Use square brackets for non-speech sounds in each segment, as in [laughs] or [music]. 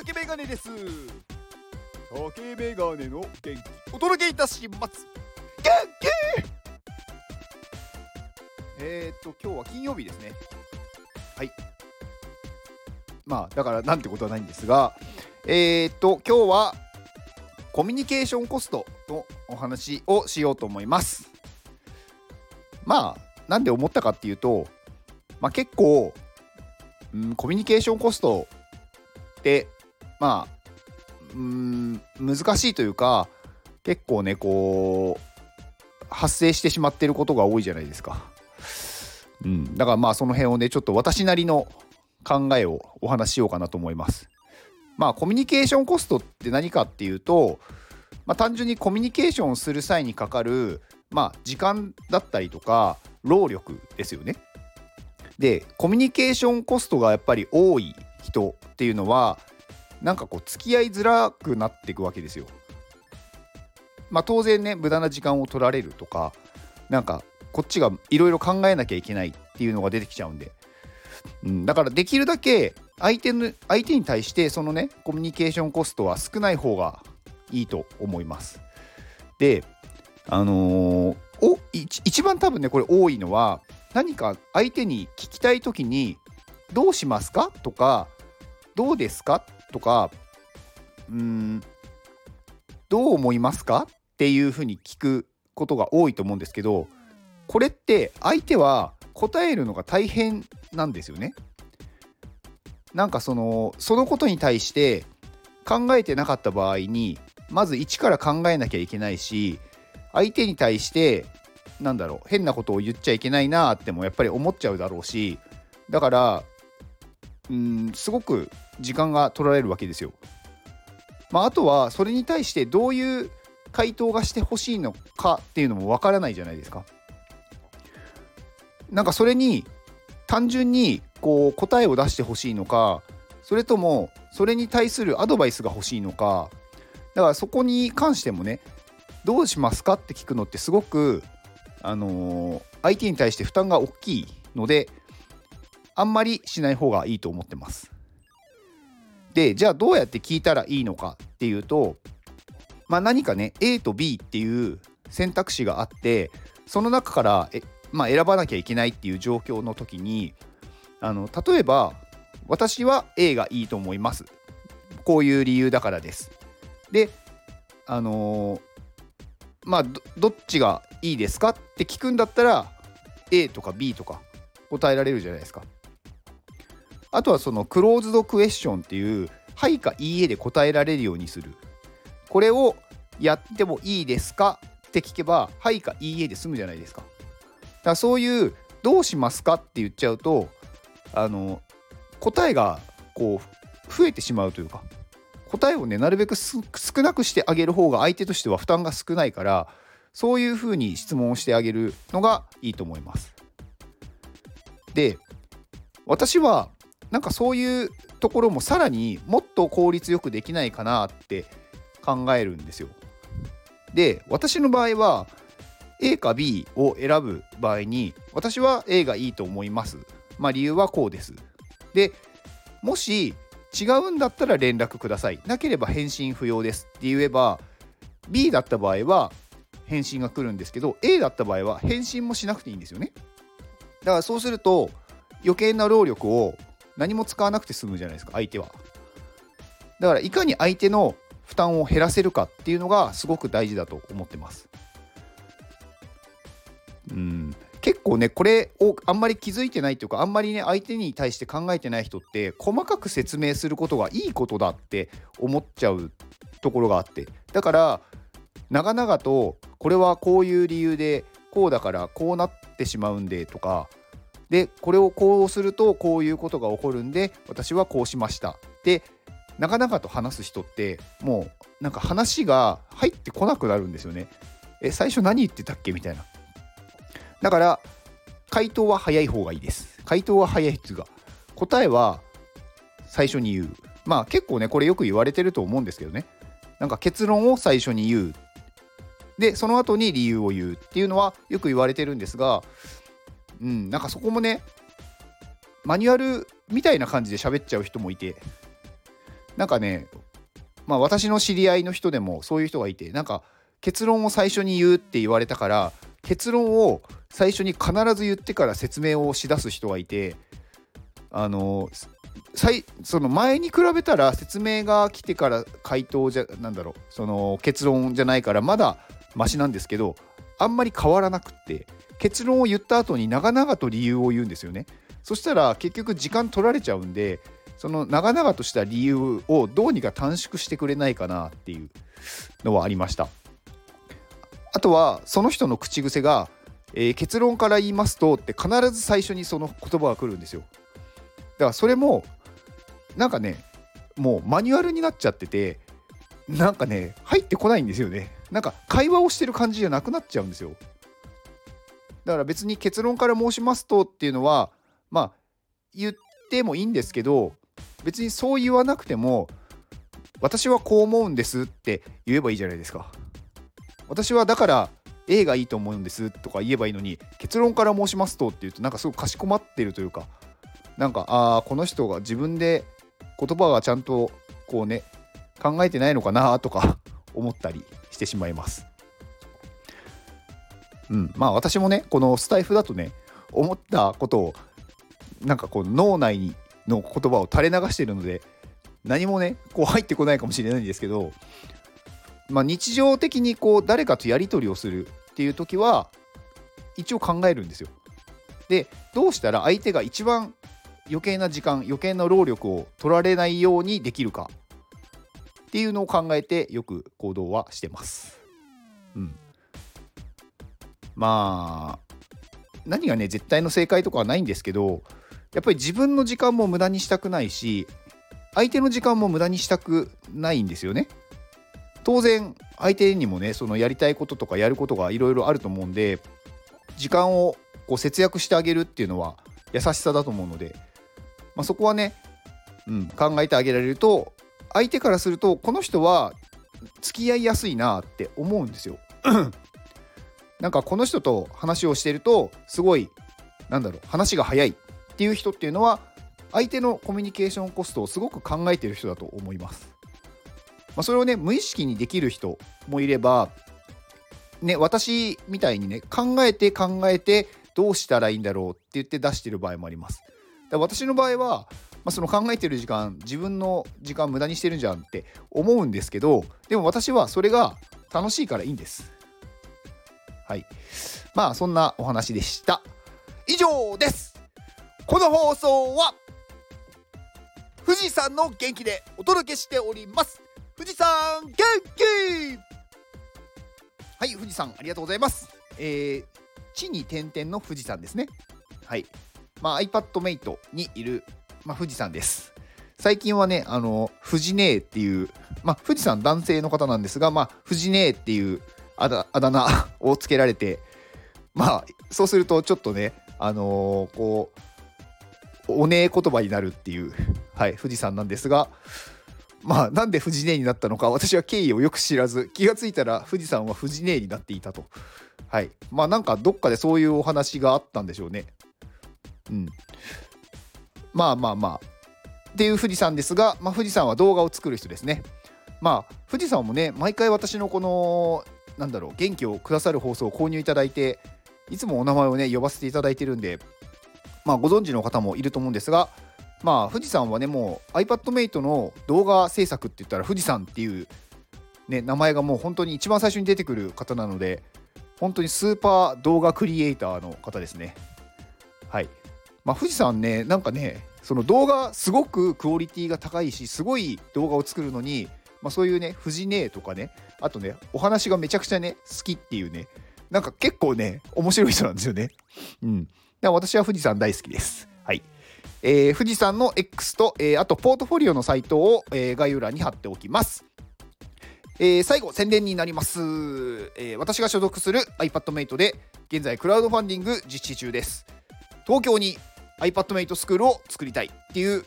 竹メガネです。竹メガネの元気。お届けいたします。元気！えー、っと今日は金曜日ですね。はい。まあだからなんてことはないんですがえー、っと今日はコミュニケーションコストのお話をしようと思います。まあなんで思ったかっていうとまあ結構うん、コミュニケーションコストってまあうん難しいというか結構ねこう発生してしまってることが多いじゃないですか。うん、だからまあその辺をねちょっと私なりの考えをお話ししようかなと思います。まあコミュニケーションコストって何かっていうと、まあ、単純にコミュニケーションをする際にかかる、まあ、時間だったりとか労力ですよね。でコミュニケーションコストがやっぱり多い人っていうのはなんかこう付き合いづらくなっていくわけですよ。まあ当然ね無駄な時間を取られるとかなんかこっちがいろいろ考えなきゃいけないっていうのが出てきちゃうんで、うん、だからできるだけ相手の相手に対してそのねコミュニケーションコストは少ない方がいいと思います。であのー、お一番多分ねこれ多いのは何か相手に聞きたい時に「どうしますか?」とか「どうですか?」とか「うんどう思いますか?」っていうふうに聞くことが多いと思うんですけどこれって相手は答えるのが大変なんですよね。なんかそのそのことに対して考えてなかった場合にまず一から考えなきゃいけないし相手に対してなんだろう変なことを言っちゃいけないなってもやっぱり思っちゃうだろうしだからうんすごく時間が取られるわけですよ。まあ、あとはそれに対してどういう回答がしてほしいのかっていうのもわからないじゃないですか。なんかそれに単純にこう答えを出してほしいのかそれともそれに対するアドバイスが欲しいのかだからそこに関してもねどうしますかって聞くのってすごくあのー、相手に対して負担が大きいのであんまりしない方がいいと思ってます。でじゃあどうやって聞いたらいいのかっていうと、まあ、何かね A と B っていう選択肢があってその中からえ、まあ、選ばなきゃいけないっていう状況の時にあの例えば私は A がいいと思いますこういう理由だからですであのー、まあどっちがいいですかって聞くんだったら A とか B とか答えられるじゃないですか。あとはそのクローズドクエスチョンっていうはいかいいえで答えられるようにする。これをやってもいいですか？って聞けばはいかいいえで済むじゃないですか？だからそういうどうしますかって言っちゃうとあの答えがこう増えてしまうというか答えをねなるべく少なくしてあげる方が相手としては負担が少ないからそういうふうに質問をしてあげるのがいいと思います。で私はなんかそういうところもさらにもっと効率よくできないかなって考えるんですよ。で私の場合は A か B を選ぶ場合に私は A がいいと思います。まあ理由はこうです。でもし違うんだったら連絡ください。なければ返信不要ですって言えば B だった場合は返信が来るんですけど A だった場合は返信もしなくていいんですよね。だからそうすると余計な労力を何も使わなくて済むじゃないですか相手は。だからいかに相手の負担を減らせるかっていうのがすごく大事だと思ってます。うん結構ねこれをあんまり気づいてないというかあんまりね相手に対して考えてない人って細かく説明することがいいことだって思っちゃうところがあってだから長々とこれはこういう理由でこうだからこうなってしまうんでとかでこれをこうするとこういうことが起こるんで私はこうしました。で長々と話す人ってもうなんか話が入ってこなくなるんですよね。え最初何言ってたっけみたいな。だから回答は早い方がいいです。回答は早いっていうか答えは最初に言う。まあ結構ねこれよく言われてると思うんですけどね。なんか結論を最初に言う。でその後に理由を言うっていうのはよく言われてるんですがうんなんかそこもねマニュアルみたいな感じで喋っちゃう人もいてなんかねまあ私の知り合いの人でもそういう人がいてなんか結論を最初に言うって言われたから結論を最初に必ず言ってから説明をしだす人がいてあのその前に比べたら説明が来てから回答じゃなんだろうその結論じゃないからまだマシなんですけどあんまり変わらなくって結論を言った後に長々と理由を言うんですよね。そしたら結局時間取られちゃうんでその長々とした理由をどうにか短縮してくれないかなっていうのはありました。あとはその人の口癖が、えー、結論から言いますとって必ず最初にその言葉が来るんですよ。だからそれもなんかねもうマニュアルになっちゃっててなんかね入ってこないんですよね。なんか会話をしてる感じじゃなくなっちゃうんですよ。だから別に結論から申しますとっていうのはまあ言ってもいいんですけど別にそう言わなくても私はこう思うんですって言えばいいじゃないですか私はだから A がいいと思うんですとか言えばいいのに結論から申しますとって言うとなんかすごくかしこまってるというかなんかああこの人が自分で言葉がちゃんとこうね考えてないのかなとか思ったりしてしまいます。うん、まあ私もねこのスタイフだとね思ったことをなんかこう脳内にの言葉を垂れ流しているので何もねこう入ってこないかもしれないんですけど、まあ、日常的にこう誰かとやり取りをするっていう時は一応考えるんですよ。でどうしたら相手が一番余計な時間余計な労力を取られないようにできるかっていうのを考えてよく行動はしてます。うん、まあ何がね絶対の正解とかはないんですけどやっぱり自分の時間も無駄にしたくないし相手の時間も無駄にしたくないんですよね。当然相手にもねそのやりたいこととかやることがいろいろあると思うんで時間をこう節約してあげるっていうのは優しさだと思うのでまあ、そこはね、うん、考えてあげられると相手からするとこの人は付き合いやすいなって思うんですよ。なんかこの人と話をしてるとすごいなんだろう話が早いっていう人っていうのは相手のコミュニケーションコストをすごく考えてる人だと思います。まあ、それをね無意識にできる人もいればね私みたいにね考えて考えてどうしたらいいんだろうって言って出してる場合もあります。私の場合は、まあ、その考えてる時間自分の時間無駄にしてるんじゃんって思うんですけどでも私はそれが楽しいからいいんですはい。まあそんなお話でした。以上です。この放送は富士山の元気でお届けしております。富士山元気！はい富士山ありがとうございます。えー、地に点々の富士山ですね。はい。まあ、iPadMate にいる、まあ、富士山です。最近はね、あの、富士姉っていう、まあ、富士山男性の方なんですが、まあ、富士姉っていうあだあだ名 [laughs] をつけられて、まあ、そうするとちょっとね、あのー、こう、おねえ言葉になるっていう、はい、富士山なんですが、まあ、なんで富士姉になったのか、私は経緯をよく知らず、気がついたら富士山は富士姉になっていたと。はい。まあ、なんかどっかでそういうお話があったんでしょうね。うん、まあまあまあっていう富士山ですが、まあ、富士山は動画を作る人ですね。まあ富士山もね毎回私のこのなんだろう元気をくださる放送を購入いただいていつもお名前をね呼ばせていただいてるんでまあご存知の方もいると思うんですがまあ富士山はねもう iPadMate の動画制作って言ったら富士山っていうね名前がもう本当に一番最初に出てくる方なので本当にスーパー動画クリエイターの方ですね。はい。まあ、富士山ねなんかねその動画すごくクオリティが高いしすごい動画を作るのに、まあ、そういうね富士姉とかねあとねお話がめちゃくちゃね好きっていうねなんか結構ね面白い人なんですよね。うん。私は富士山大好きです。はい。えー、富士山の X と、えー、あとポートフォリオのサイトを、えー、概要欄に貼っておきます。えー、最後、宣伝になります、えー。私が所属する iPadMate で現在クラウドファンディング実施中です。東京に iPadMate スクールを作りたいっていう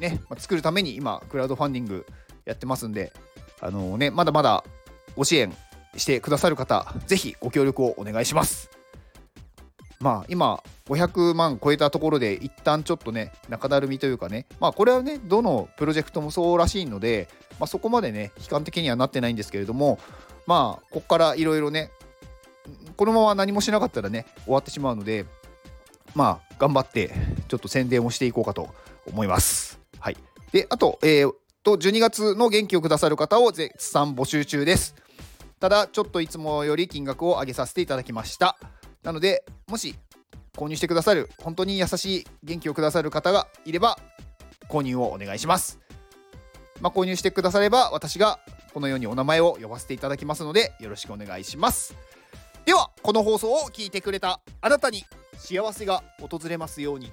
ね、まあ、作るために今クラウドファンディングやってますんであのー、ねまだまだご支援してくださる方ぜひご協力をお願いしますまあ今500万超えたところで一旦ちょっとね中だるみというかねまあこれはねどのプロジェクトもそうらしいので、まあ、そこまでね悲観的にはなってないんですけれどもまあここからいろいろねこのまま何もしなかったらね終わってしまうのでまあ頑張ってちょっと宣伝をしていこうかと思います。はい、であと,、えー、と12月の元気をくださる方を絶賛募集中です。ただちょっといつもより金額を上げさせていただきました。なのでもし購入してくださる本当に優しい元気をくださる方がいれば購入をお願いします。まあ、購入してくだされば私がこのようにお名前を呼ばせていただきますのでよろしくお願いします。ではこの放送を聞いてくれたあなたに幸せが訪れますように